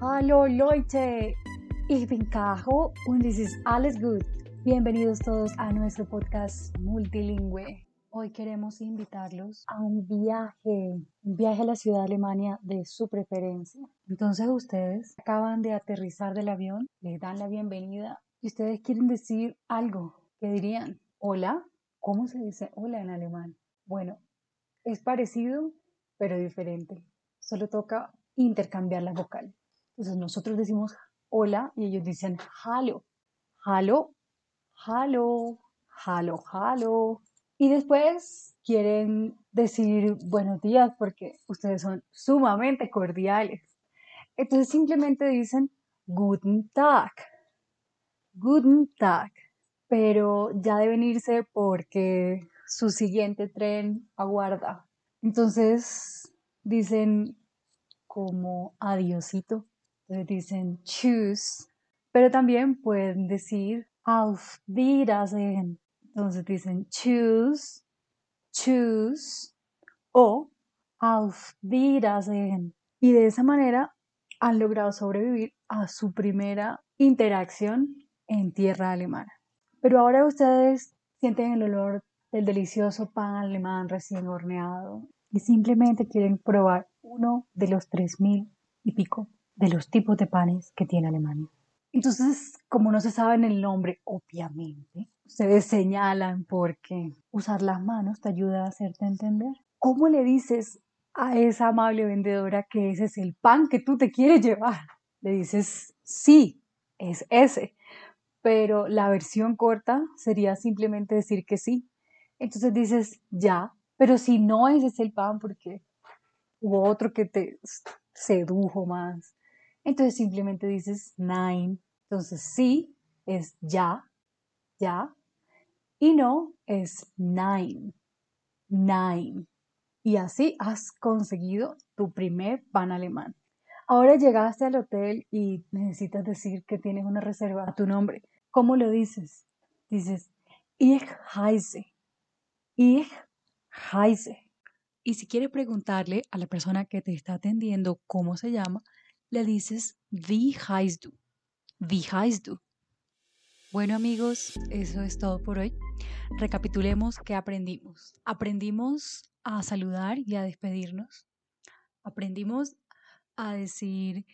Hallo Leute, ich bin Caro und es ist alles gut. Bienvenidos todos a nuestro podcast multilingüe. Hoy queremos invitarlos a un viaje, un viaje a la ciudad de Alemania de su preferencia. Entonces ustedes acaban de aterrizar del avión, les dan la bienvenida y ustedes quieren decir algo. ¿Qué dirían? Hola. ¿Cómo se dice hola en alemán? Bueno, es parecido, pero diferente. Solo toca intercambiar la vocal. Entonces nosotros decimos hola y ellos dicen hallo, hallo, hallo, hallo, hallo. Y después quieren decir buenos días porque ustedes son sumamente cordiales. Entonces simplemente dicen guten Tag, guten Tag. Pero ya deben irse porque su siguiente tren aguarda. Entonces dicen como adiosito dicen choose, pero también pueden decir auf Wiedersehen. Entonces dicen choose, choose o auf Wiedersehen. Y de esa manera han logrado sobrevivir a su primera interacción en tierra alemana. Pero ahora ustedes sienten el olor del delicioso pan alemán recién horneado y simplemente quieren probar uno de los tres mil y pico de los tipos de panes que tiene Alemania. Entonces, como no se sabe el nombre, obviamente, ustedes señalan porque usar las manos te ayuda a hacerte entender. ¿Cómo le dices a esa amable vendedora que ese es el pan que tú te quieres llevar? Le dices, sí, es ese. Pero la versión corta sería simplemente decir que sí. Entonces dices, ya, pero si no ese es el pan porque hubo otro que te sedujo más, entonces simplemente dices nine. Entonces sí es ya, ya. Y no es nine, nine. Y así has conseguido tu primer pan alemán. Ahora llegaste al hotel y necesitas decir que tienes una reserva a tu nombre. ¿Cómo lo dices? Dices, ich heiße. Ich heiße. Y si quieres preguntarle a la persona que te está atendiendo cómo se llama, le dices, Wie heißt du? Wie? Bueno amigos, eso es todo por hoy. Recapitulemos qué aprendimos. Aprendimos a saludar y a despedirnos. Aprendimos a decir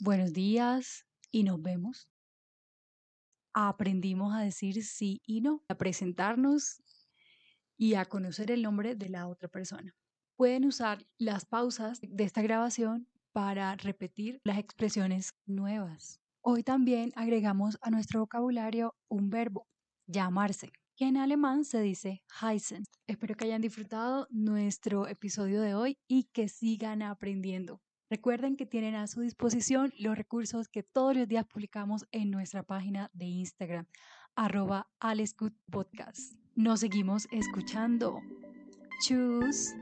buenos días y nos vemos. Aprendimos a decir sí y no, a presentarnos y a conocer el nombre de la otra persona. Pueden usar las pausas de esta grabación para repetir las expresiones nuevas. Hoy también agregamos a nuestro vocabulario un verbo, llamarse, que en alemán se dice heißen. Espero que hayan disfrutado nuestro episodio de hoy y que sigan aprendiendo. Recuerden que tienen a su disposición los recursos que todos los días publicamos en nuestra página de Instagram, arroba Podcast. Nos seguimos escuchando. Tschüss.